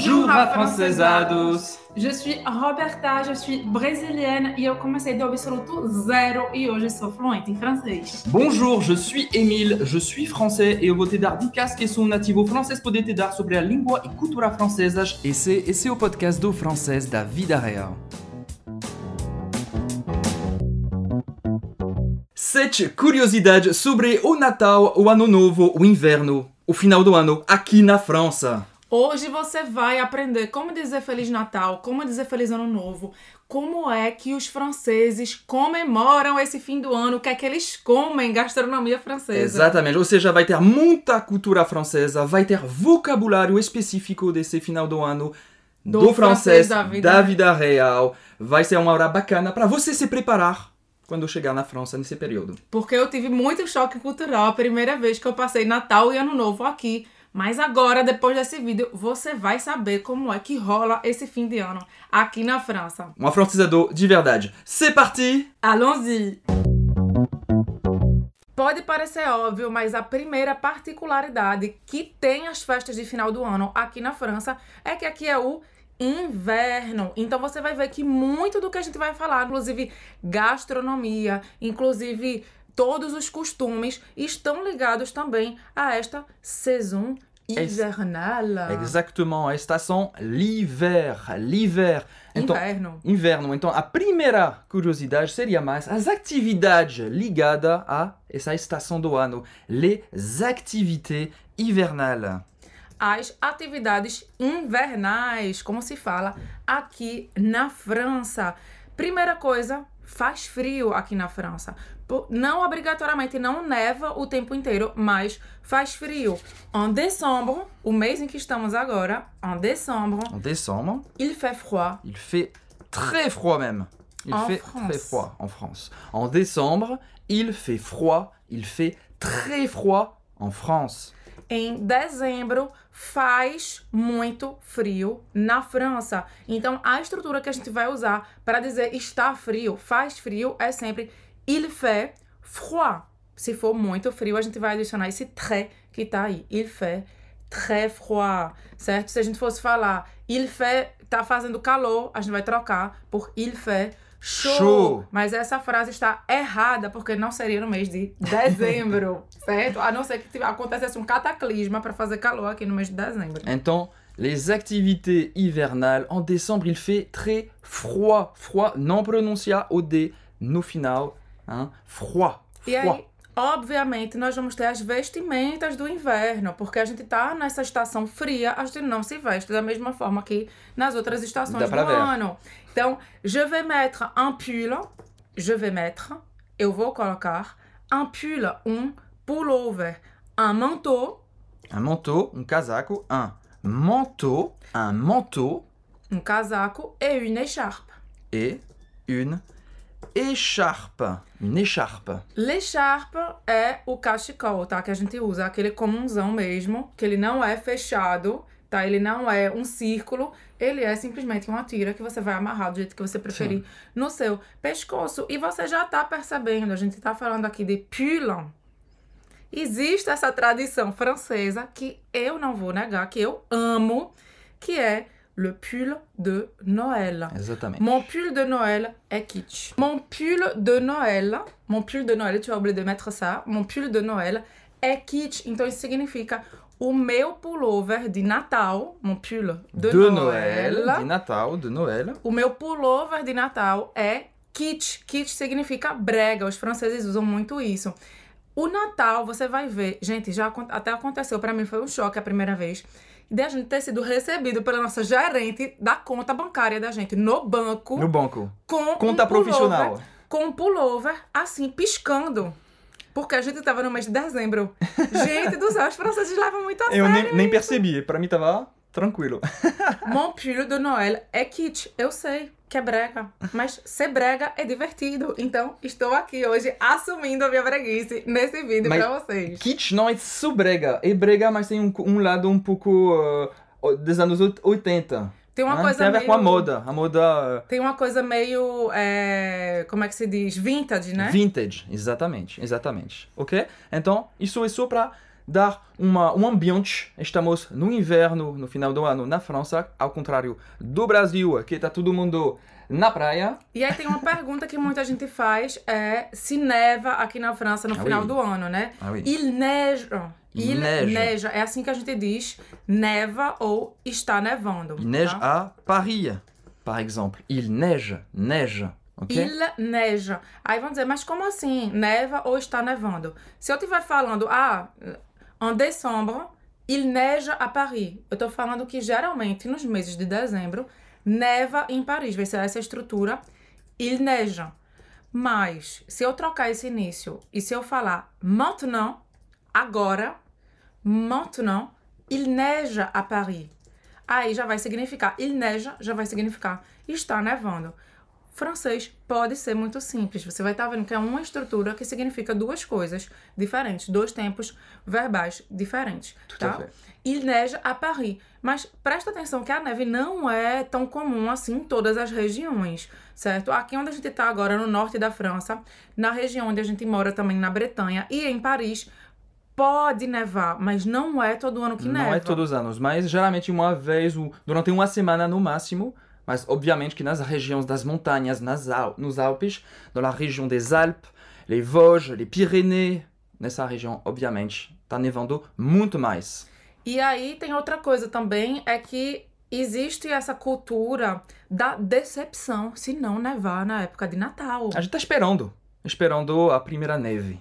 Bonjour, afrancesados! Je suis Roberta, je suis brésilienne e eu comecei do absoluto zero e hoje sou fluente em francês. Bonjour, je suis Émile, je suis français e eu vou te dar dicas que sou nativo francês poder te dar sobre a língua e cultura francesas. Esse, esse é o podcast do francês da vida real. Sete curiosidades sobre o Natal, o Ano Novo, o inverno, o final do ano aqui na França. Hoje você vai aprender como dizer Feliz Natal, como dizer Feliz Ano Novo, como é que os franceses comemoram esse fim do ano, o que é que eles comem, gastronomia francesa. Exatamente, ou seja, vai ter muita cultura francesa, vai ter vocabulário específico desse final do ano do, Do francês, francês da vida da real. vida real. Vai ser uma hora bacana para você se preparar quando chegar na França nesse período. Porque eu tive muito choque cultural a primeira vez que eu passei Natal e Ano Novo aqui. Mas agora, depois desse vídeo, você vai saber como é que rola esse fim de ano aqui na França. Um afrancesador de verdade. C'est parti! Allons-y! Pode parecer óbvio, mas a primeira particularidade que tem as festas de final do ano aqui na França é que aqui é o inverno. Então você vai ver que muito do que a gente vai falar, inclusive gastronomia, inclusive todos os costumes, estão ligados também a esta saison hivernale. Exactement, a estação l'hiver, l'hiver. Então, Inverno. inverno. Então, a primeira curiosidade seria mais as atividades ligadas a essa estação do ano. Les activités hivernales. as atividades invernais, como se fala aqui na França. Primeira coisa, faz frio aqui na França. Po- Não obrigatoriamente não neva o tempo inteiro, mas faz frio. En décembre, o mês em que estamos agora, en décembre, En décembre, il fait froid. il fait très froid même. Il En fait France. très froid en France. En décembre, il fait froid. Il fait très froid en France. Em dezembro faz muito frio na França. Então a estrutura que a gente vai usar para dizer está frio, faz frio é sempre il fait froid. Se for muito frio, a gente vai adicionar esse très que tá aí. Il fait très froid, certo? Se a gente fosse falar il fait tá fazendo calor, a gente vai trocar por il fait chaud. Chaud. Mas essa frase está errada porque não seria no mês de dezembro, certo? A não ser que acontecesse um cataclisma para fazer calor aqui no mês de dezembro. Então, les activités hivernales, en décembre, il fait très froid. Froid, não pronuncia o D no final. Hein? Froid. E Froid. aí, obviamente, nós vamos ter as vestimentas do inverno, porque a gente tá nessa estação fria, a gente não se veste da mesma forma que nas outras estações do ver. ano. Então, je vais mettre un pull, je vais mettre, eu vou colocar un pull, um pullover, un manteau, Un manteau, un casaco, un manteau, un manteau um casaco e une écharpe. et une écharpe. Une écharpe. L'écharpe é o cachecol, tá? Que a gente usa, aquele comunzão mesmo, que ele não é fechado, tá? Ele não é um círculo, ele é simplesmente uma tira que você vai amarrar do jeito que você preferir no seu pescoço. E você já tá percebendo, a gente tá falando aqui de pull. Existe essa tradição francesa que eu não vou negar, que eu amo, que é le pull de Noël. Exatamente. Mon pull de Noël est kitsch. Mon pull de Noël, mon pull de Noël, tu as oublié de mettre ça. Mon pull de Noël é kitsch. Então isso significa o meu pullover de Natal, mon pull de, de Noël. Noël, de Natal, de Noël. O meu pullover de Natal é kitsch. Kitsch significa brega. Os franceses usam muito isso. O Natal, você vai ver, gente, já até aconteceu pra mim, foi um choque a primeira vez, de a gente ter sido recebido pela nossa gerente da conta bancária da gente no banco No banco. com Conta um pullover, profissional. com um pullover assim piscando. Porque a gente tava no mês de dezembro. Gente do céu, os franceses levam muito a Eu sério. nem, nem percebi. Pra mim tava tranquilo. Mon pull de Noël é kitsch. Eu sei que é brega, mas ser brega é divertido. Então, estou aqui hoje assumindo a minha breguice nesse vídeo Mas- pra vocês. Kitsch não é só brega. É brega, mas tem um, um lado um pouco uh, dos anos 80. Tem uma né? coisa tem a ver meio... com a moda. A moda Tem uma coisa meio... é, Como é que se diz? Vintage, né? vintage. Exatamente, exatamente. Ok? Então, isso é só pra dar uma, um ambiente. Estamos no inverno, no final do ano, na França, ao contrário do Brasil, que está todo mundo na praia. E aí tem uma pergunta que muita gente faz, é se neva aqui na França no Ah, final oui. do ano, né? Ah, oui. Il neige. Il Il neige. neige. É assim que a gente diz neva ou está nevando. Il neige tá? à Paris, par exemple. Il neige, neige. Ok? Il neige. Aí vão dizer, mas como assim? Neva ou está nevando? Se eu estiver falando, ah, en décembre, il neige à Paris. Eu tô falando que geralmente nos meses de dezembro neva em Paris. Vai ser essa estrutura. Il neige. Mas, se eu trocar esse início e se eu falar maintenant, agora, maintenant, il neige à Paris. Aí já vai significar, il neige já vai significar está nevando. Francês pode ser muito simples. Você vai estar vendo que é uma estrutura que significa duas coisas diferentes, dois tempos verbais diferentes, Tout à tá? Il neige à Paris. Mas presta atenção que a neve não é tão comum assim em todas as regiões, certo? Aqui onde a gente está agora, no norte da França, na região onde a gente mora também, na Bretanha, e em Paris, pode nevar, mas não é todo ano que Não neva. é todos os anos, mas geralmente uma vez, durante uma semana no máximo. Mas obviamente que nas regiões das montanhas, nas Al nos Alpes, na região des Alpes, les Vosges, les Pyrénées, nessa região, obviamente, está nevando muito mais. E aí tem outra coisa também, é que existe essa cultura da decepção se não nevar na época de Natal. A gente está esperando, esperando a primeira neve.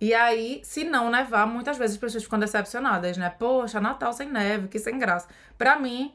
E aí, se não nevar, muitas vezes as pessoas ficam decepcionadas, né? Poxa, Natal sem neve, que sem graça. Pra mim,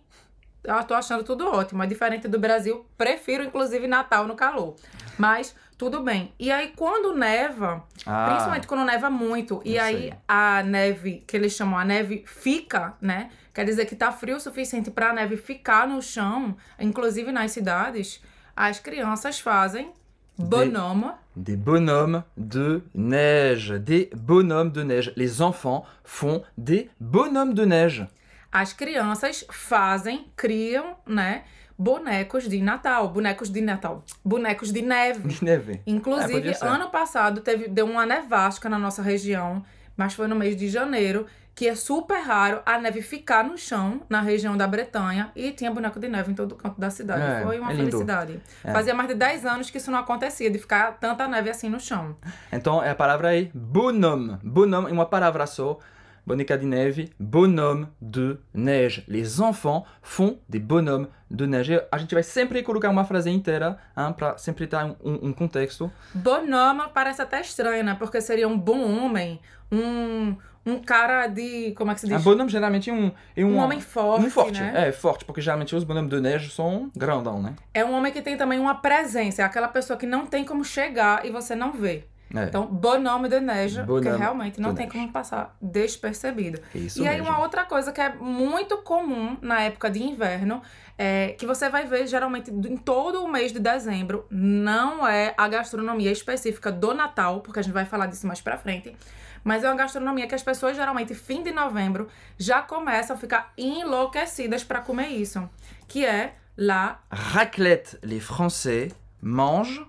eu tô achando tudo ótimo. É diferente do Brasil, prefiro inclusive Natal no calor. Mas tudo bem. E aí, quando neva, Ah, Principalmente quando neva muito. E aí sei. a neve, que eles chamam a neve fica, né? Quer dizer que tá frio o suficiente pra neve ficar no chão, inclusive nas cidades, as crianças fazem bonhomme. des bonhommes de neige, des bonhommes de neige. Les enfants font des bonhommes de neige. As crianças fazem, criam, né? Bonecos de Natal, bonecos de Natal, bonecos de neve. De neve. É, Inclusive, ser. ano passado teve, deu uma nevasca na nossa região, mas foi no mês de janeiro, que é super raro a neve ficar no chão, na região da Bretanha, e tinha boneco de neve em todo canto da cidade. É, foi uma é felicidade. É. Fazia mais de 10 anos que isso não acontecia, de ficar tanta neve assim no chão. Então a palavra é bonhomme. Bonhomme é uma palavra só. Boneca de neve, bonhomme de neige. Les enfants font des bonhommes de neige. A gente vai sempre colocar uma frase inteira para sempre dar um, um, um contexto. Bonhomme parece até estranho, né? Porque seria um bom homem, um, um cara de. Como é que se diz? Um bonhomme geralmente é um... É um homem forte, um forte, né? é, forte, porque geralmente os bonhommes de neige são grandão, né? É um homem que tem também uma presença, é aquela pessoa que não tem como chegar e você não vê. É, Então, bonhomme de neige, porque Bonhomme realmente não tem neige. como passar despercebido. isso e aí, mesmo. uma outra coisa que é muito comum na época de inverno, é que você vai ver geralmente em todo o mês de dezembro, não é a gastronomia específica do Natal, porque a gente vai falar disso mais pra frente, mas é uma gastronomia que as pessoas geralmente, fim de novembro, já começam a ficar enlouquecidas pra comer isso, que é la Raclette, les Français mangent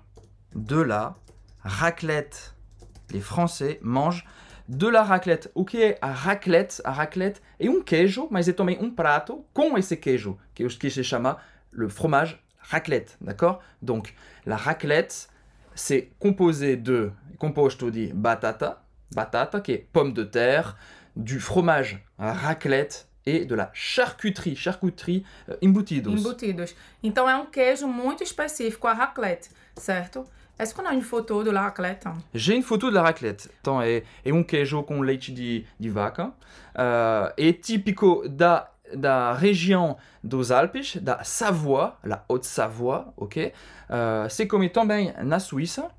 de la raclette. Les Français mangent de la raclette. O que raclette? A raclette é um queijo, mas é também um prato com esse queijo, que, que se chama le fromage raclette, d'accord? Donc, la raclette, c'est composé de, composto de batata, batata, qui est pomme de terre, du fromage raclette et de la charcuterie, charcuterie euh, embutidos. embutidos. Então é um queijo muito específico, a raclette, certo? Est-ce qu'on a une photo de la raclette? J'ai une photo de la raclette. Então, é, é um queijo com leite de, de vaca. Uh, é típico da, da região dos Alpes, da Savoie, la Haute-Savoie, ok? Uh, se come também na Suíça.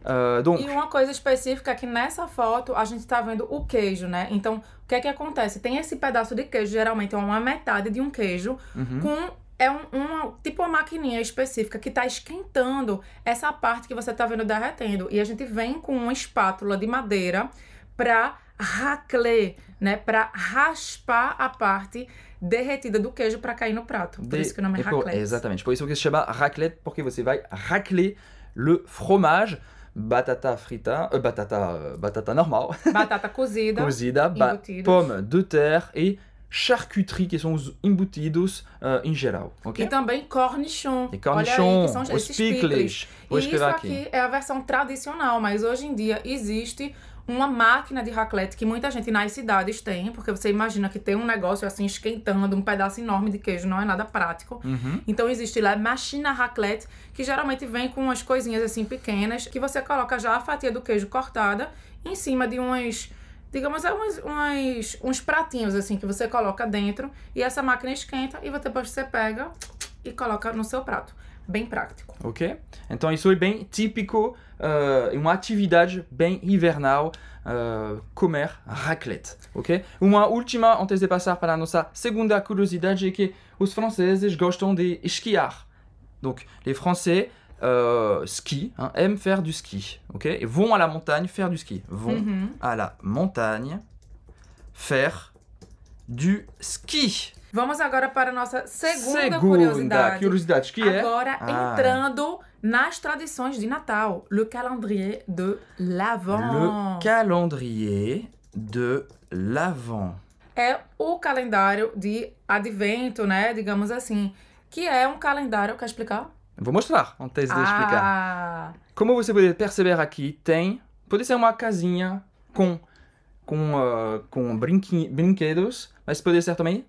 Uh, donc, E uma coisa específica é que nessa foto a gente tá vendo o queijo, né? Então, o que é que acontece? Tem esse pedaço de queijo, geralmente é uma metade de um queijo, uhum. com é um, uma, tipo uma maquininha específica que tá esquentando essa parte que você tá vendo derretendo. E a gente vem com uma espátula de madeira pra racler, né? Pra raspar a parte derretida do queijo pra cair no prato. Por de- isso que o nome é é raclette. Exatamente. Por isso que se chama raclette, porque você vai racler le fromage. batata frita, euh, batata, euh, batata normal, Batata cozida. cozida, ba- pommes de terre e charcuterie, que são os embutidos uh, em geral, ok? E também cornichon. E Olha aí, cornichon, que são os picles. Vou isso aqui é a versão tradicional, mas hoje em dia existe uma máquina de raclette que muita gente nas cidades tem, porque você imagina que tem um negócio assim esquentando um pedaço enorme de queijo, não é nada prático. Uhum. Então existe lá machine à raclette, que geralmente vem com umas coisinhas assim pequenas, que você coloca já a fatia do queijo cortada em cima de umas, digamos, é uns, uns, uns pratinhos assim que você coloca dentro e essa máquina esquenta e depois você pega e coloca no seu prato. Bem prático. Ok? Então isso é bem típico, uh, uma atividade bem invernal, uh, comer raclette, ok? Uma última, antes de passar para a nossa segunda curiosidade, é que os franceses gostam de esquiar. Donc, les Français euh, skient, hein, aiment faire du ski, ok? Et vont à la montagne faire du ski. Vont Uhum. à la montagne faire du ski. Vamos agora para a nossa segunda, curiosidade. curiosidade, que é... Agora Ah. entrando nas tradições de Natal, le calendrier de l'Avent. Le calendrier de l'Avent. é o calendário de advento, né? Digamos assim. Que é um calendário. Quer explicar? Vou mostrar antes de explicar. Ah, Como você pode perceber aqui, tem. Pode ser uma casinha com, com, ah, com brinqui- brinquedos, mas pode ser também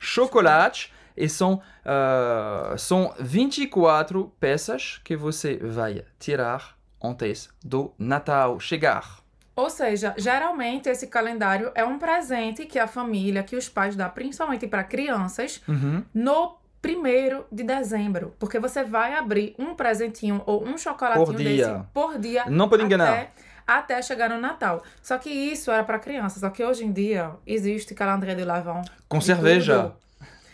chocolate. E são, ah, são 24 peças que você vai tirar antes do Natal chegar. ou seja, geralmente esse calendário é um presente que a família, que os pais dão, principalmente para crianças, Uhum. no primeiro de dezembro. Porque você vai abrir um presentinho ou um chocolatinho Por dia. desse por dia. Não pode enganar. Até, até chegar no Natal. Só que isso era para crianças. Só que hoje em dia existe calendrier de l'Avent. Com de cerveja. tudo.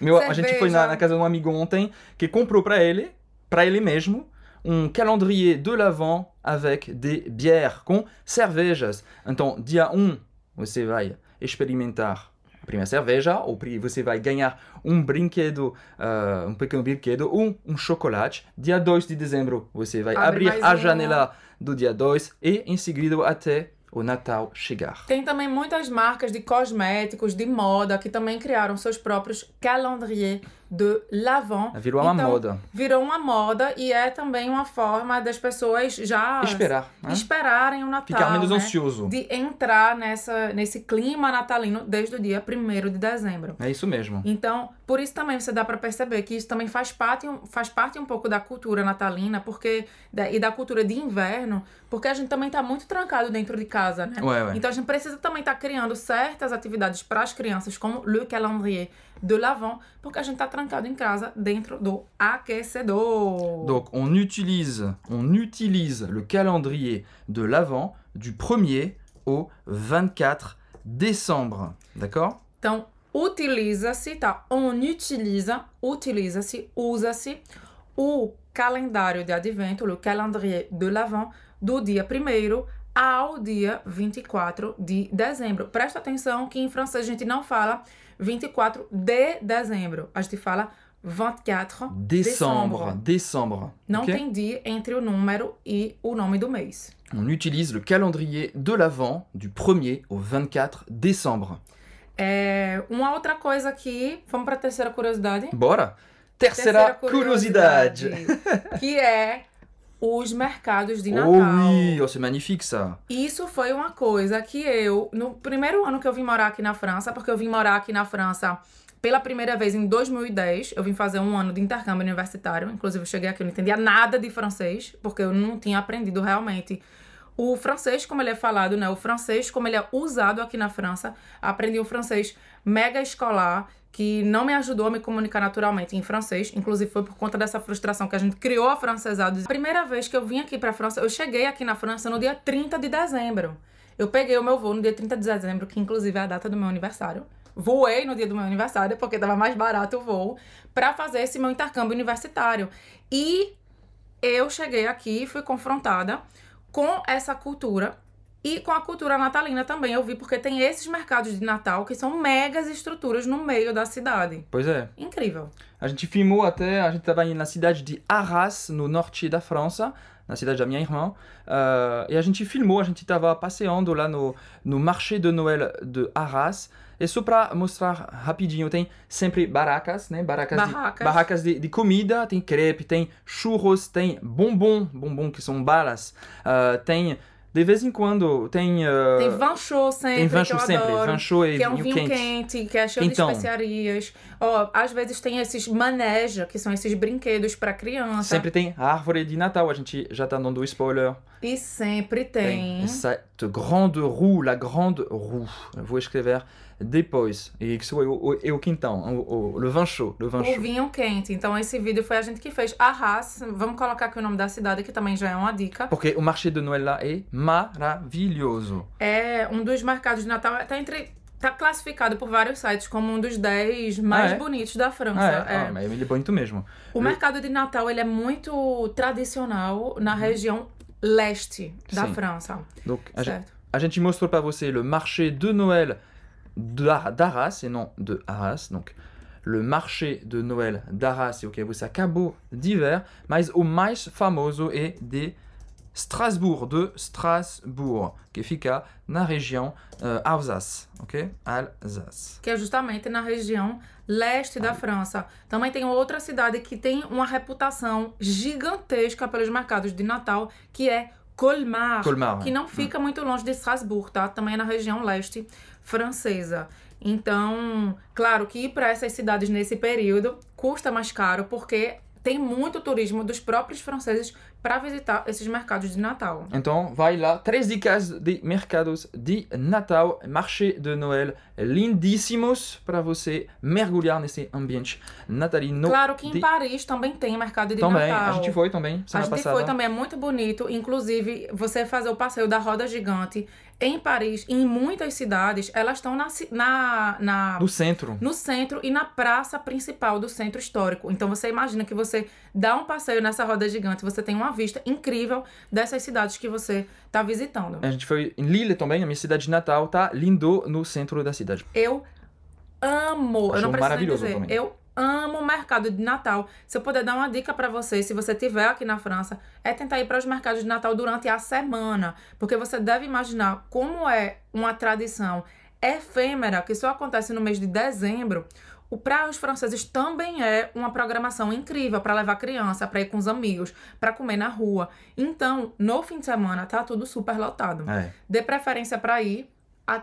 Meu, a gente foi na, Cerveja. na casa de um amigo ontem que comprou para ele, para ele mesmo, um calendrier de l'Avent avec des bières, com cervejas. Então, dia 1, você vai experimentar primeira cerveja, ou você vai ganhar um brinquedo, ah, um pequeno brinquedo, ou um chocolate. Dia 2 de dezembro, você vai Abre abrir a um. janela do dia 2 e, em seguida, até o Natal chegar. Tem também muitas marcas de cosméticos, de moda, que também criaram seus próprios calendrier de l'Avent. Virou uma Então, moda. Virou uma moda e é também uma forma das pessoas já Esperar, né? esperarem o Natal. Ficar menos né? ansioso. De entrar nessa, nesse clima natalino desde o dia 1 de dezembro. É isso mesmo. Então, por isso também você dá pra perceber que isso também faz parte, faz parte um pouco da cultura natalina, porque e da cultura de inverno, porque a gente também tá muito trancado dentro de casa, né? Ué, ué. Então a gente precisa também estar criando certas atividades para as crianças, como le calendrier de l'Avent, porque a gente tá trancado em casa dentro do aquecedor. Donc on utilise, on utilise le calendrier de l'Avent du 1er au 24 décembre. D'accord Então, utiliza-se, tá? On utiliza, utiliza-se, usa-se o calendário de advento, o calendrier de l'Avent, do dia 1 ao dia 24 de dezembro. Presta atenção que em francês a gente não fala 24 de dezembro, a gente fala 24 Décembre. Décembre. Não ok tem dia entre o número e o nome do mês. On utilise le calendrier de l'Avent du 1er au 24 décembre. É, uma outra coisa aqui, vamos para a terceira curiosidade. Bora Terceira, curiosidade. que é os mercados de Natal. Oh oui, oh, c'est magnifique ça. Isso foi uma coisa que eu, no primeiro ano que eu vim morar aqui na França, porque eu vim morar aqui na França pela primeira vez em 2010, eu vim fazer um ano de intercâmbio universitário. Inclusive, eu cheguei aqui, eu não entendia nada de francês, porque eu não tinha aprendido realmente o francês como ele é falado, né? O francês como ele é usado aqui na França. Aprendi o francês mega escolar, que não me ajudou a me comunicar naturalmente em francês. Inclusive, foi por conta dessa frustração que a gente criou a francesado. A primeira vez que eu vim aqui pra França, eu cheguei aqui na França no dia 30 de dezembro. Eu peguei o meu voo no dia 30 de dezembro, que inclusive é a data do meu aniversário. Voei no dia do meu aniversário, porque tava mais barato o voo, pra fazer esse meu intercâmbio universitário. E eu cheguei aqui fui confrontada com essa cultura E com a cultura natalina também eu vi, porque tem esses mercados de Natal que são megas estruturas no meio da cidade. Pois é. Incrível. A gente filmou até, a gente estava na cidade de Arras, no norte da França, na cidade da minha irmã, uh, e a gente filmou, a gente estava passeando lá no, no marché de Noël de Arras, e só para mostrar rapidinho, tem sempre barracas, né? Barracas, Barracas. De, barracas de, de comida, tem crepe, tem churros, tem bombom, bombom que são balas, uh, tem de vez em quando tem. Uh, Tem vin chaud sempre, tem chaud sempre, adoro. vin chaud e que é um vinho quente. quente. que é cheio Então. de especiarias. Ó, às vezes tem esses maneja, que são esses brinquedos pra criança. Sempre tem a árvore de Natal, a gente já tá dando spoiler. E sempre tem. Cette grande roue, la grande roue. Vou escrever depois. E isso é o, o, é o quintão, o, o, le vin chaud, le vin O vinho quente. Então, esse vídeo foi a gente que fez. Arras. Vamos colocar aqui o nome da cidade, que também já é uma dica. Porque o marché de Noël lá é maravilhoso. É um dos mercados de Natal. Tá entre. Tá classificado por vários sites como um dos 10 mais Ah, é? bonitos da França. Ah, é? É. Ah, mas ele é bonito mesmo. O mercado de Natal ele é muito tradicional na região leste da Sim. França. Donc, Certo? a gente mostrou para você le marché de Noël d'Ar- d'Arras et non de Arras. Donc, le marché de Noël d'Arras, ok, você acabou de ver, mas o mais famoso é de Strasbourg, de Strasbourg, que fica na região uh, Alsace, ok? Alsace. Que é justamente na região leste da França. Também tem outra cidade que tem uma reputação gigantesca pelos mercados de Natal, que é Colmar. Colmar, que né? não fica muito longe de Strasbourg, tá? Também é na região leste francesa. Então, claro que ir para essas cidades nesse período custa mais caro, porque tem muito turismo dos próprios franceses para visitar esses mercados de Natal. Então, vai lá, três dicas de mercados de Natal, marché de Noël lindíssimos para você mergulhar nesse ambiente natalino. claro que em de... Paris também tem mercado de Também, Natal. a gente foi também, A gente passada. foi também, é muito bonito. Inclusive, você fazer o passeio da roda gigante em Paris, em muitas cidades, elas estão na, na, na, No centro. no centro e na praça principal do centro histórico. Então você imagina que você dá um passeio nessa roda gigante, você tem uma vista incrível dessas cidades que você está visitando. A gente foi em Lille também, a minha cidade de Natal, tá lindo no centro da cidade. Eu amo, eu Achou não preciso dizer, também. eu amo o mercado de Natal. Se eu puder dar uma dica pra você, se você estiver aqui na França, é tentar ir para os mercados de Natal durante a semana, porque você deve imaginar como é uma tradição efêmera que só acontece no mês de dezembro. O para os franceses também é uma programação incrível para levar criança, para ir com os amigos, para comer na rua. Então, no fim de semana tá tudo super lotado. É. Dê preferência para ir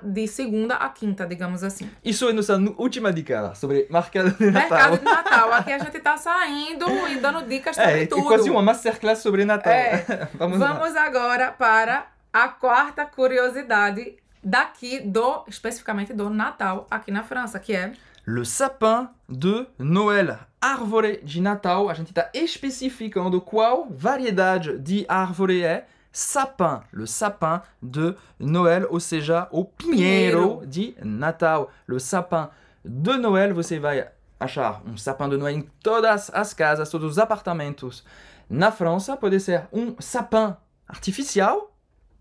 de segunda a quinta, digamos assim. Isso é nossa última dica sobre mercado de Natal. Mercado de Natal. Aqui a gente tá saindo e dando dicas sobre É, é tudo. quase uma masterclass sobre Natal. É. Vamos. Vamos agora para a quarta curiosidade daqui do, especificamente do Natal aqui na França, que é Le sapin de Noël. Árvore de Natal. A gente está especificando qual variedade de árvore é. Sapin, le sapin de Noël, ou seja, o pinheiro de Natal. Le sapin de Noël, você vai achar um sapin de Noël em todas as casas, todos os apartamentos na França. Pode ser um sapin artificial,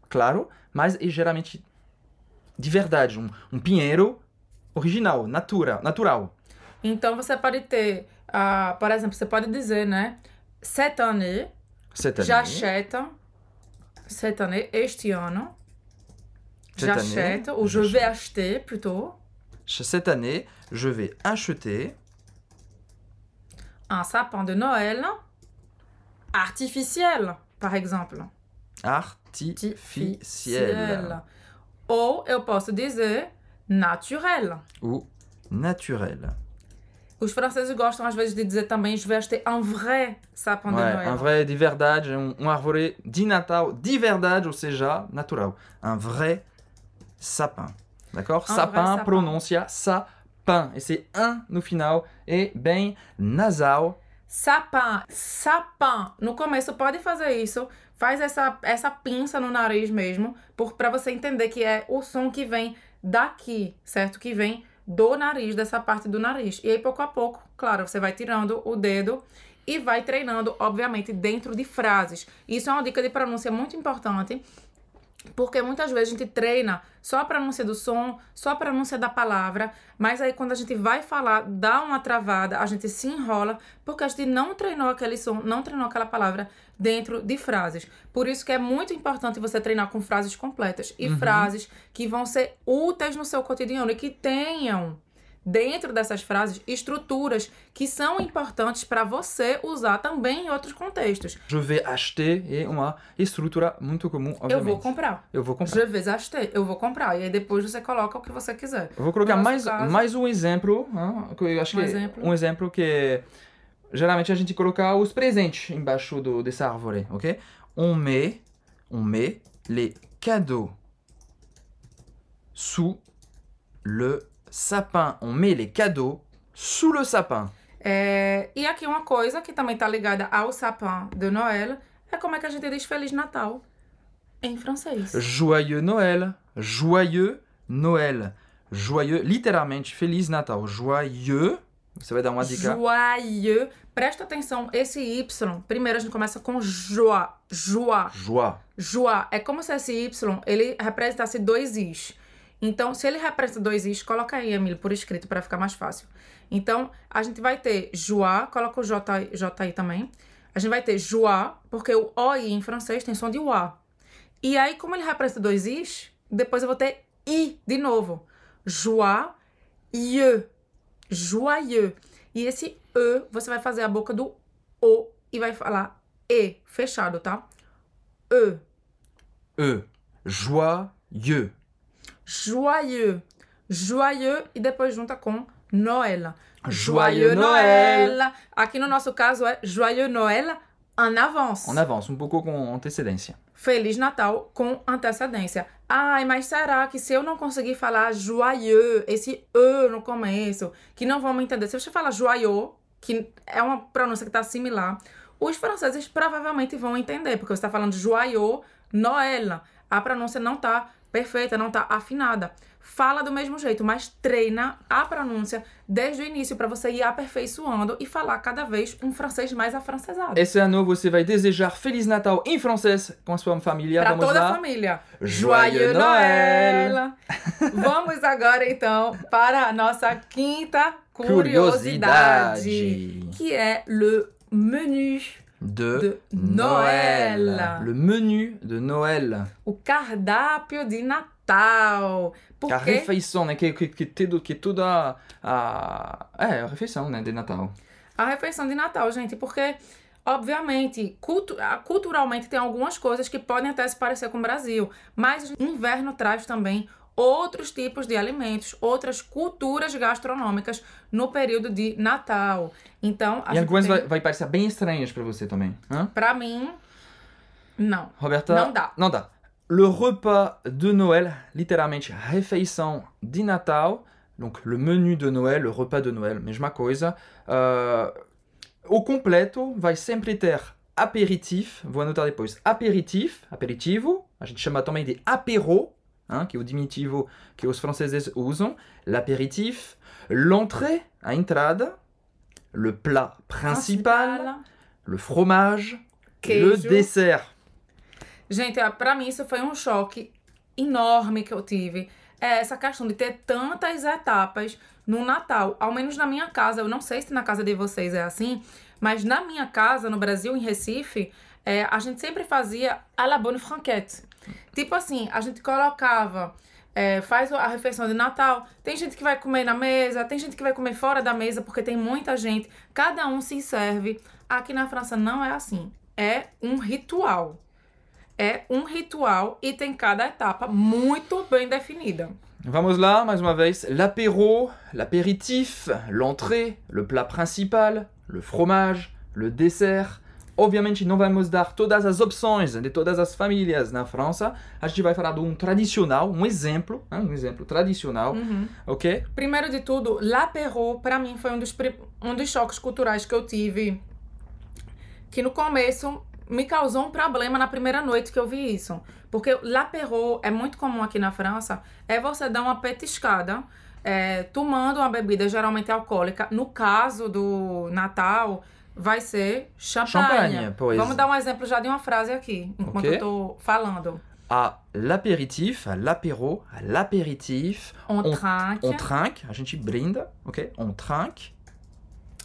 claro, mas é geralmente de verdade, um, um pinheiro original, natura, natural. Então você pode ter, ah, por exemplo, você pode dizer, né? Cette année, Cette année, j'achète. Cette année, este ano. J'achète, ou je vais acheter plutôt, cette année, je vais acheter un sapin de Noël artificiel, par exemple. artificiel Ou eu posso dizer naturel. ou naturel. Os franceses gostam às vezes de dizer também je vais acheter un vrai sapin de Noël. un vrai de verdade, um, um árvore de Natal de verdade, ou seja, natural. Un vrai sapin. D'accord Sapin, sapin. pronúncia sapin. E c'est un no final é bem nasal. Sapin, sapin. No começo pode fazer isso. Faz essa, essa pinça no nariz mesmo, para você entender que é o som que vem daqui, certo? Que vem do nariz, dessa parte do nariz. E aí, pouco a pouco, claro, você vai tirando o dedo e vai treinando, obviamente, dentro de frases. Isso é uma dica de pronúncia muito importante. Porque muitas vezes a gente treina só a pronúncia do som, só a pronúncia da palavra, mas aí quando a gente vai falar, dá uma travada, a gente se enrola, porque a gente não treinou aquele som, não treinou aquela palavra dentro de frases. Por isso que é muito importante você treinar com frases completas e frases que vão ser úteis no seu cotidiano e que tenham dentro dessas frases estruturas que são importantes para você usar também em outros contextos. Je vais acheter é uma estrutura muito comum, obviamente. Eu vou comprar. Eu vou comprar. Je vais acheter. Eu vou comprar. E aí depois você coloca o que você quiser. Eu vou colocar No mais, caso- mais um exemplo, né, que eu acho Um que exemplo. um exemplo que geralmente a gente coloca os presentes embaixo do, dessa árvore, ok? On met, on met les cadeaux sous le sapin. On met les cadeaux sous le sapin. É, e aqui uma coisa que também tá ligada ao sapin de Noël é como é que a gente diz Feliz Natal em francês. Joyeux Noël, joyeux Noël, joyeux, literalmente, Feliz Natal, joyeux. Você vai dar uma dica. Joyeux. Presta atenção, esse Y, primeiro a gente começa com joie. Joie. Joie. Joie. É como se esse Y, ele representasse dois Is. Então, se ele representa dois Is, coloca aí, Emílio, por escrito, para ficar mais fácil. Então, a gente vai ter joie, coloca o J, J aí também. A gente vai ter joie, porque o OI em francês tem som de UA. E aí, como ele representa dois Is, depois eu vou ter I de novo. Joyeux. Joyeux. E esse E, você vai fazer a boca do O e vai falar E, fechado, tá? E. E. Joyeux. Joyeux. Joyeux e depois junta com Noël. Joyeux Noël. Aqui no nosso caso é Joyeux Noël en avance. On avance um pouco com antecedência. Feliz Natal com antecedência. Ai, mas será que se eu não conseguir falar joyeux, esse E no começo, que não vão me entender? Se você falar joyeux, que é uma pronúncia que tá similar, os franceses provavelmente vão entender, porque você tá falando joyeux, Noël. A pronúncia não tá perfeita, não tá afinada. Fala do mesmo jeito, mas treina a pronúncia desde o início para você ir aperfeiçoando e falar cada vez um francês mais afrancesado. Esse ano você vai desejar Feliz Natal em francês com a sua família. Para Vamos toda lá. a família. Joyeux Noël! Vamos agora então para a nossa quinta curiosidade, Curiosidade. que é le menu, De, De Noël. Noël. Le menu de Noël. o cardápio de Natal. Que a Porque refeição, né? Que, que, que, tudo, que toda a... É, a refeição, né? De Natal. a refeição de Natal, gente, porque obviamente, cultu culturalmente tem algumas coisas que podem até se parecer com o Brasil, mas o inverno traz também outros tipos de alimentos, outras culturas gastronômicas no período de Natal. Então, e algumas tem... vai, vai parecer bem estranhas pra você também. Hã? Pra mim, não. Roberta? Não dá. Não dá. Le repas de Noël, literalmente refeição de Natal. Donc, le menu de Noël, le repas de Noël, mesma coisa. Ah, o completo vai sempre ter aperitif, vou anotar depois. Aperitif, aperitivo, a gente chama também de apéro, hein, que é o diminutivo que os franceses usam. L'aperitif, l'entrée, a entrada, le plat principal, le fromage, le Queijo. dessert. Gente, pra mim isso foi um choque enorme que eu tive. É essa questão de ter tantas etapas no Natal. Ao menos na minha casa, eu não sei se na casa de vocês é assim, mas na minha casa, no Brasil, em Recife, é, a gente sempre fazia à la bonne franquette. Tipo assim, a gente colocava, é, faz a refeição de Natal. Tem gente que vai comer na mesa, tem gente que vai comer fora da mesa, porque tem muita gente. Cada um se serve. Aqui na França não é assim. É um ritual. É um ritual e tem cada etapa muito bem definida. Vamos lá, mais uma vez. L'apéro, l'apéritif, l'entrée, le plat principal, le fromage, le dessert. Obviamente não vamos dar todas as opções de todas as famílias na França. A gente vai falar de um tradicional, um exemplo, né, um exemplo tradicional, Uhum. ok? Primeiro de tudo, l'apéro, pra mim, foi um dos, um dos choques culturais que eu tive. Que no começo me causou um problema na primeira noite que eu vi isso. Porque l'apéro é muito comum aqui na França. É você dar uma petiscada, é, tomando uma bebida geralmente alcoólica. No caso do Natal, vai ser champanhe. Champanhe, pois. Vamos dar um exemplo já de uma frase aqui, enquanto Ok. eu tô falando. à l'apéritif, à l'apéro, à l'apéritif. On, On- trinque, On trinque, a gente brinda, ok? On trinque,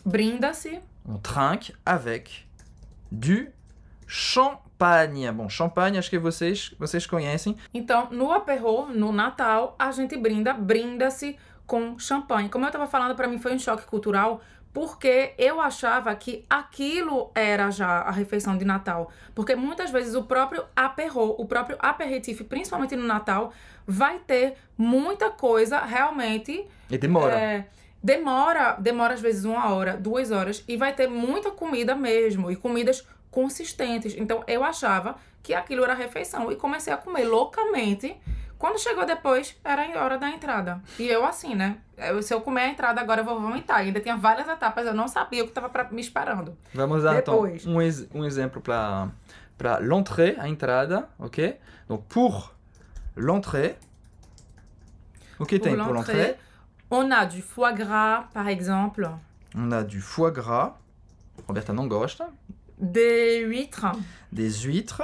brinda-se on trinque avec du champagne. Bom, champagne, acho que vocês, vocês conhecem. Então, no aperro, no Natal, a gente brinda, brinda-se com champanhe. Como eu tava falando, pra mim foi um choque cultural, porque eu achava que aquilo era já a refeição de Natal. Porque muitas vezes o próprio aperro, o próprio aperitif, principalmente no Natal, vai ter muita coisa realmente E demora. é, demora, demora às vezes uma hora, duas horas, e vai ter muita comida mesmo, e comidas consistentes. Então eu achava que aquilo era refeição e comecei a comer loucamente. Quando chegou depois, era a hora da entrada. E eu assim, né? Eu- se eu comer a entrada agora, eu vou vomitar. E ainda tinha várias etapas, eu não sabia o que estava me esperando. Vamos dar Depois. então um, ex- um exemplo para para l'entrée, a entrada, ok? Donc pour l'entrée, o que tem pour l'entrée? on a du foie gras, par exemple, On a du foie gras. Roberta não gosta. des huîtres, Des huîtres.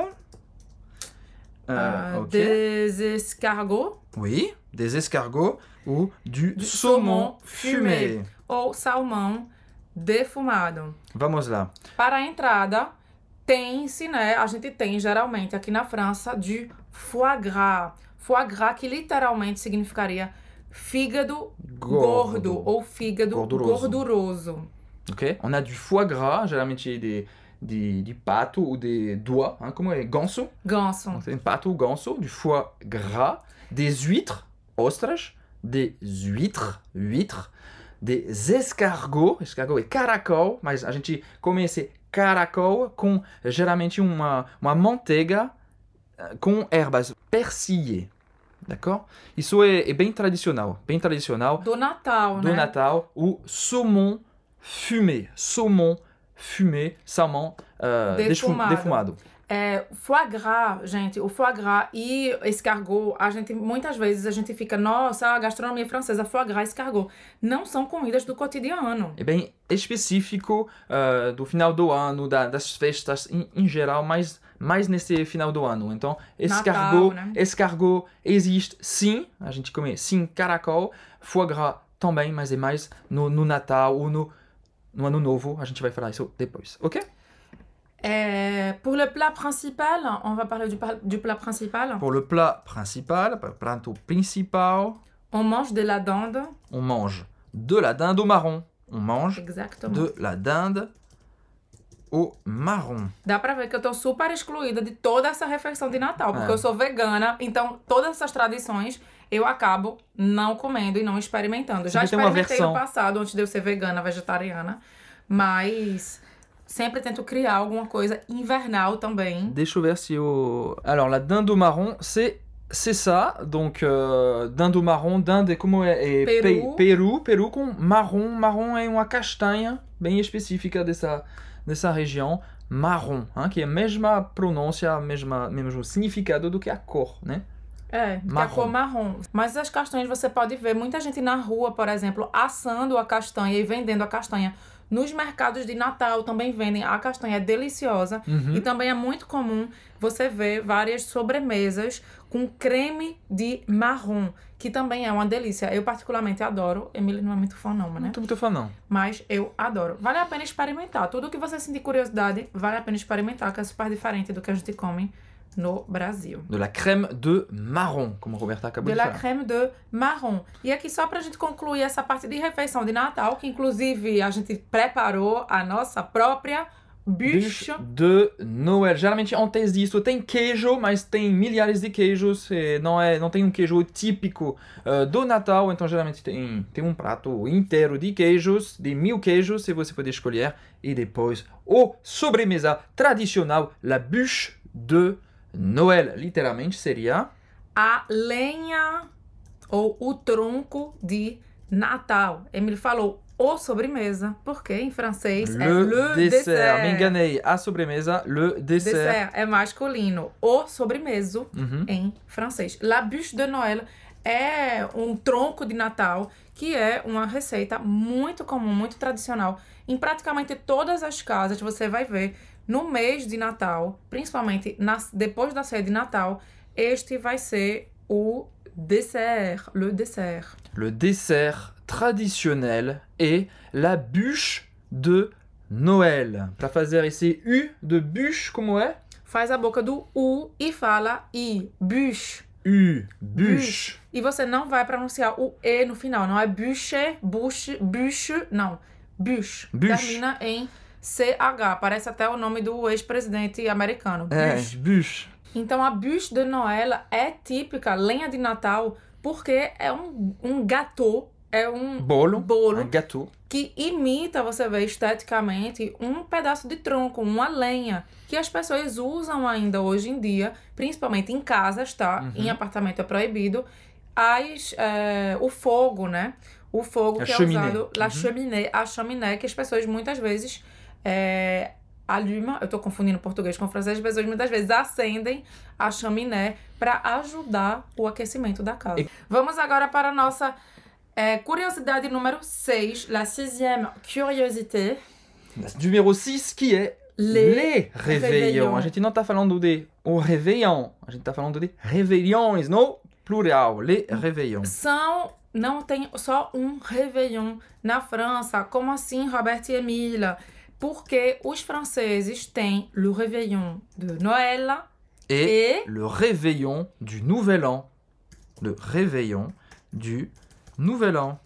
Euh, euh, ok. des escargots. Oui, des escargots ou du, Du saumon, saumon fumé. ou salmão defumado. Vamos lá. Para a entrada, tem-se, né? A gente tem geralmente aqui na França de foie gras. Foie gras que literalmente significaria fígado gordo, ou fígado Gorduroso. gorduroso. Ok? On a du foie gras, geralmente de, de, de pato ou de doigts, hein, como é? Ganso? Ganso. C'est pato ou ganso, du foie gras, des huîtres, ostras, des huîtres, huîtres, des escargots, escargot é caracol, mas a gente come esse caracol com geralmente uma, uma manteiga eh, com ervas persillées. D'accord? Isso é, é bem tradicional, bem tradicional Do Natal, do né? Natal, o saumon fumé, saumon fumé, salmão uh, Defumado. defumado. É, foie gras, gente, o foie gras e escargot, a gente muitas vezes a gente fica, nossa, a gastronomia francesa, foie gras e escargot, não são comidas do cotidiano. É bem específico uh, do final do ano, da- das festas em, em geral, mas mais nesse final do ano. Então, escargot, né? escargot existe sim, a gente come sim caracol, foie gras também, mas é mais no, no Natal ou no, no Ano Novo, a gente vai falar isso depois, ok? É, pour le plat principal, on va parler du, du plat principal. Pour le plat principal, prato principal, On mange de la dinde. on mange de la dinde au marron. On mange Exactement. de la dinde au marron. Dá pra ver que eu tô super excluída de toda essa refeição de Natal, porque É. eu sou vegana, então todas essas tradições eu acabo não comendo e não experimentando. Já Sempre experimentei versão. no passado, antes de eu ser vegana, vegetariana, mas sempre tento criar alguma coisa invernal também. Deixa eu ver se o. Alors, la dinde au marron, c'est. C'est ça, donc euh, dinde au marron, dinde é como é, é Peru. pe- peru, peru com marrom, marrom é uma castanha bem específica dessa, dessa região, marrom, hein, que é a mesma pronúncia, mesma, mesmo significado do que a cor, né? É, que é a Marrom. cor marrom. Mas as castanhas você pode ver muita gente na rua, por exemplo, assando a castanha e vendendo a castanha. Nos mercados de Natal também vendem a castanha é deliciosa. Uhum. E também é muito comum você ver várias sobremesas com creme de marrom, que também é uma delícia. Eu particularmente adoro. Emília não é muito fã não, Não né? tô muito fã, não. Mas eu adoro. Vale a pena experimentar. Tudo que você sentir curiosidade, vale a pena experimentar, que é super diferente do que a gente come no Brasil. De la crème de marron, como a Roberta acabou De de la falar. crème de marrom. E aqui só pra gente concluir essa parte de refeição de Natal, que inclusive a gente preparou a nossa própria bûche. De Noël. Geralmente antes disso tem queijo, mas tem milhares de queijos. e não, é, não tem um queijo típico eh, do Natal, então geralmente tem, tem um prato inteiro de queijos, de mil queijos, se você puder escolher. E depois o sobremesa tradicional, la bûche de Noël. Literalmente seria a lenha ou o tronco de Natal. Emily falou o sobremesa, porque em francês é le dessert. dessert. Me enganei. A sobremesa, le dessert. Dessert é masculino. O sobremeso Uhum. em francês. La bûche de Noël é um tronco de Natal que é uma receita muito comum, muito tradicional. Em praticamente todas as casas você vai ver no mês de Natal, principalmente nas- depois da ceia de Natal, este vai ser o dessert, le dessert. Le dessert traditionnel est la bûche de Noël. Para fazer esse U de bûche, como é? Faz a boca do U e fala I, bûche. U, bûche. E você não vai pronunciar o E no final, não é bûche, bûche, bûche, não. Bûche. Bûche. Termina em CH, parece até o nome do ex-presidente americano. É, bûche. Então a bûche de Noël é típica, lenha de Natal, porque é um, um gâteau, é um Bolo, bolo un gâteau. que imita, você vê esteticamente, um pedaço de tronco, uma lenha, que as pessoas usam ainda hoje em dia, principalmente em casas, tá? Uhum. Em apartamento é proibido. As, é, o fogo, né? O fogo A que chaminé. é usado, la Uhum. chaminé, a chaminé, que as pessoas muitas vezes é, aluma, eu tô confundindo português com francês, as pessoas muitas vezes acendem a chaminé para ajudar o aquecimento da casa. E- Vamos agora para a nossa é, curiosidade número 6, la sixième curiosité. Número 6, que é Les les réveillons. réveillons. A gente não tá falando de o réveillon, a gente tá falando de réveillons, no plural, les réveillons. São, não tem só um réveillon na França. Como assim, Robert e Emília? Porque os franceses têm le réveillon de Noël Et e le réveillon du nouvel an. Le réveillon du nouvel an.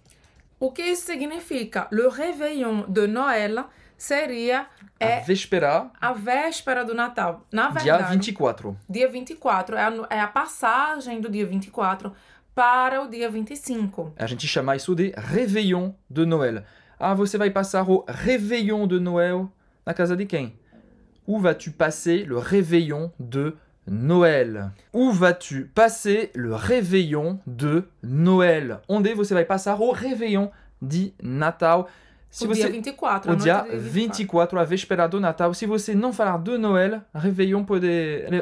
o que isso significa? Le réveillon de Noël seria A é véspera, a véspera do Natal. Na dia verdade, 24. dia 24 é a, é a passagem do dia 24 para o dia 25. A gente chama isso de réveillon de Noël. Ah, você vai passar o réveillon de Noël na casa de quem? Où vas-tu passer le réveillon de Noël? Où vas-tu passer le réveillon de Noël? Onde você vai passar o réveillon de Natal? Se o dia você 24. o a noite dia do 24, a véspera do Natal. Se você não falar de Noël, réveillon pode.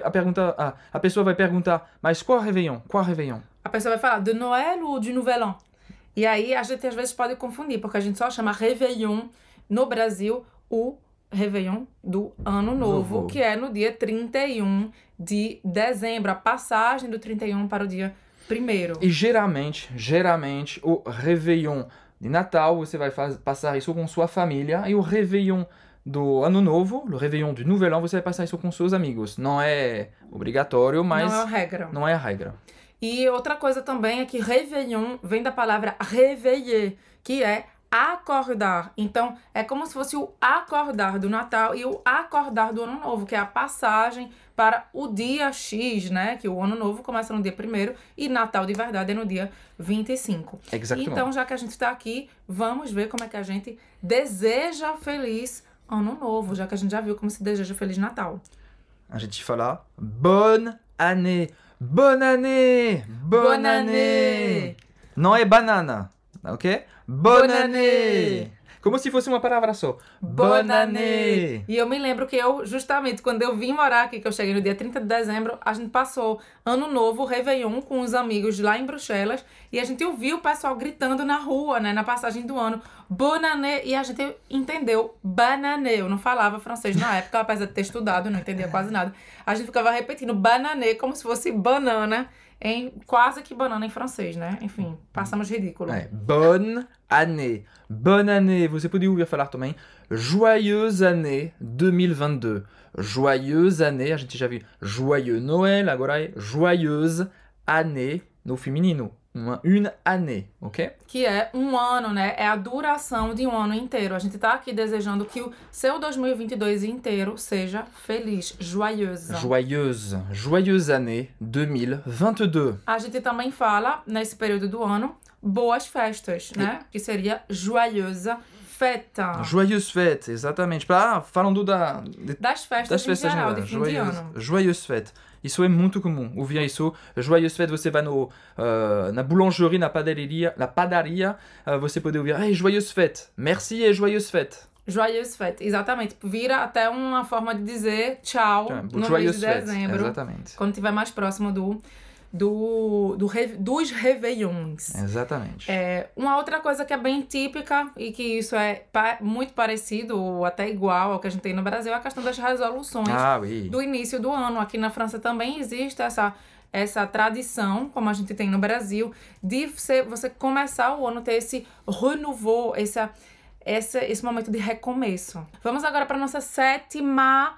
A, pergunta, a, a pessoa vai perguntar, mas qual réveillon? Qual réveillon? A pessoa vai falar de Noël ou de Nouvel An? E aí a gente às vezes pode confundir, porque a gente só chama Réveillon no Brasil o Réveillon do Ano Novo, Novo. que é no dia 31 de dezembro, a passagem do 31 para o dia 1 E geralmente, geralmente, o réveillon de Natal, você vai faz, passar isso com sua família. E o réveillon do Ano Novo, o réveillon do Nouvel An, você vai passar isso com seus amigos. Não é obrigatório, mas Não é a regra. não é a regra. E outra coisa também é que Réveillon vem da palavra réveiller, que é acordar. Então, é como se fosse o acordar do Natal e o acordar do Ano Novo, que é a passagem para o dia X, né? Que o Ano Novo começa no dia 1 e Natal de verdade é no dia 25. Exatamente. Então, já que a gente está aqui, vamos ver como é que a gente deseja feliz Ano Novo, já que a gente já viu como se deseja Feliz Natal. A gente fala bonne année, bonne année, bonne, Bonne année. année. Não é banana, ok? Bonne, Bonne année. année. Como se fosse uma palavra só. Bonne année! E eu me lembro que eu, justamente, quando eu vim morar aqui, que eu cheguei no dia 30 de dezembro, a gente passou Ano Novo, Réveillon, com os amigos lá em Bruxelas, e a gente ouviu o pessoal gritando na rua, né, na passagem do ano, Bonne année! E a gente entendeu banane. Eu não falava francês na época, apesar de ter estudado, não entendia quase nada. A gente ficava repetindo banane como se fosse banana, em quase que banana em francês, né? Enfim, passamos ridículo. É, bonne année. Bonne année. Você pode ouvir falar também. Joyeuse année 2022. Joyeuse année. A gente já viu joyeux Noël. Agora é joyeuse année no feminino. Uma, une année, ok? que é um ano, né? É a duração de um ano inteiro. A gente tá aqui desejando que o seu 2022 inteiro seja feliz, joyeuse. Joyeuse. Joyeuse année 2022. A gente também fala, nesse período do ano, boas festas, né? Que seria joyeuse fête. Joyeuse fête, exatamente. Pra, falando da, de Das festas, das em festas geral, gerais. de fim de Joyeuse, ano. joyeuse fête. Isso é muito comum. Ouvir isso. Joyeuse fête, você vai no, uh, na boulangerie, na padaria, na padaria uh, você pode ouvir hey, joyeuse fête. Merci et joyeuse fête. Joyeuse fête, exatamente. Vira até uma forma de dizer tchau no mês de dezembro. Exatamente. Quando estiver mais próximo do, do, do, dos réveillons. Exatamente. É, uma outra coisa que é bem típica e que isso é pa- muito parecido ou até igual ao que a gente tem no Brasil é a questão das resoluções Ah, oui. do início do ano. Aqui na França também existe essa essa tradição, como a gente tem no Brasil, de você, você começar o ano, ter esse renouveau, essa, essa, esse momento de recomeço. Vamos agora para nossa sétima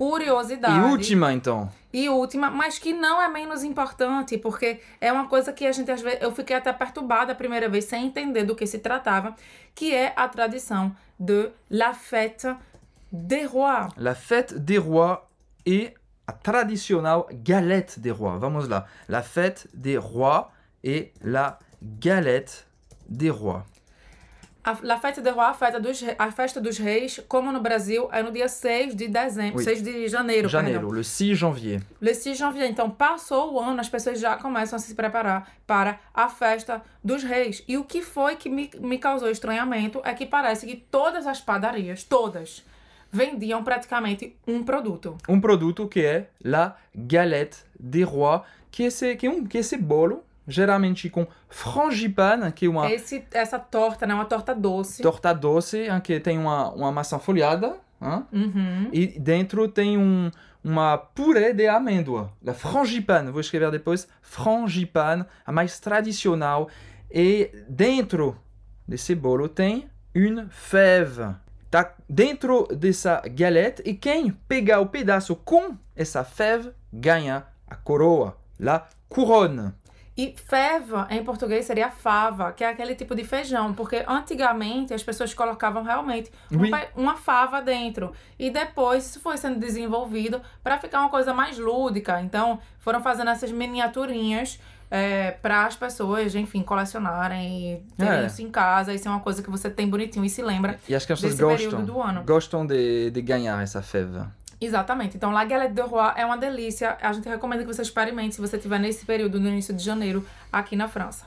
curiosidade. E última, então. E última, mas que não é menos importante, porque é uma coisa que a gente às vezes eu fiquei até perturbada a primeira vez sem entender do que se tratava, que é a tradição de la fête des rois. La fête des rois et a tradicional galette des rois. Vamos lá. La fête des rois et la galette des rois. A La Fête des Rois, a festa, dos, a festa dos reis, como no Brasil, é no dia 6 de dezembro, Oui. 6 de janeiro, Janeiro, perdão. le 6 janvier. Le 6 de janvier. Então, passou o ano, as pessoas já começam a se preparar para a festa dos reis. E o que foi que me, me causou estranhamento é que parece que todas as padarias, todas, vendiam praticamente um produto. Um produto que é la galette des rois, que é esse, que é um, que é esse bolo, geralmente com frangipane, que é uma Esse, essa torta, né? Uma torta doce. torta doce, hein, que tem uma, uma maçã folhada, hein? Uhum. e dentro tem um, uma purê de amêndoa. La frangipane, vou escrever depois, frangipane, a mais tradicional. E dentro desse bolo tem une fève. Tá dentro dessa galette e quem pegar o pedaço com essa fève ganha a coroa, la couronne. E feva, em português, seria fava, que é aquele tipo de feijão, porque antigamente as pessoas colocavam realmente um Oui. uma fava dentro. E depois isso foi sendo desenvolvido para ficar uma coisa mais lúdica. Então foram fazendo essas miniaturinhas para as pessoas, enfim, colecionarem e terem É. isso em casa. Isso é uma coisa que você tem bonitinho e se lembra. E as pessoas Desse período gostam, do ano. gostam de, de ganhar essa fève. Exatamente. Então, La Galette de Roi é uma delícia. A gente recomenda que você experimente se você estiver nesse período, no início de janeiro, aqui na França.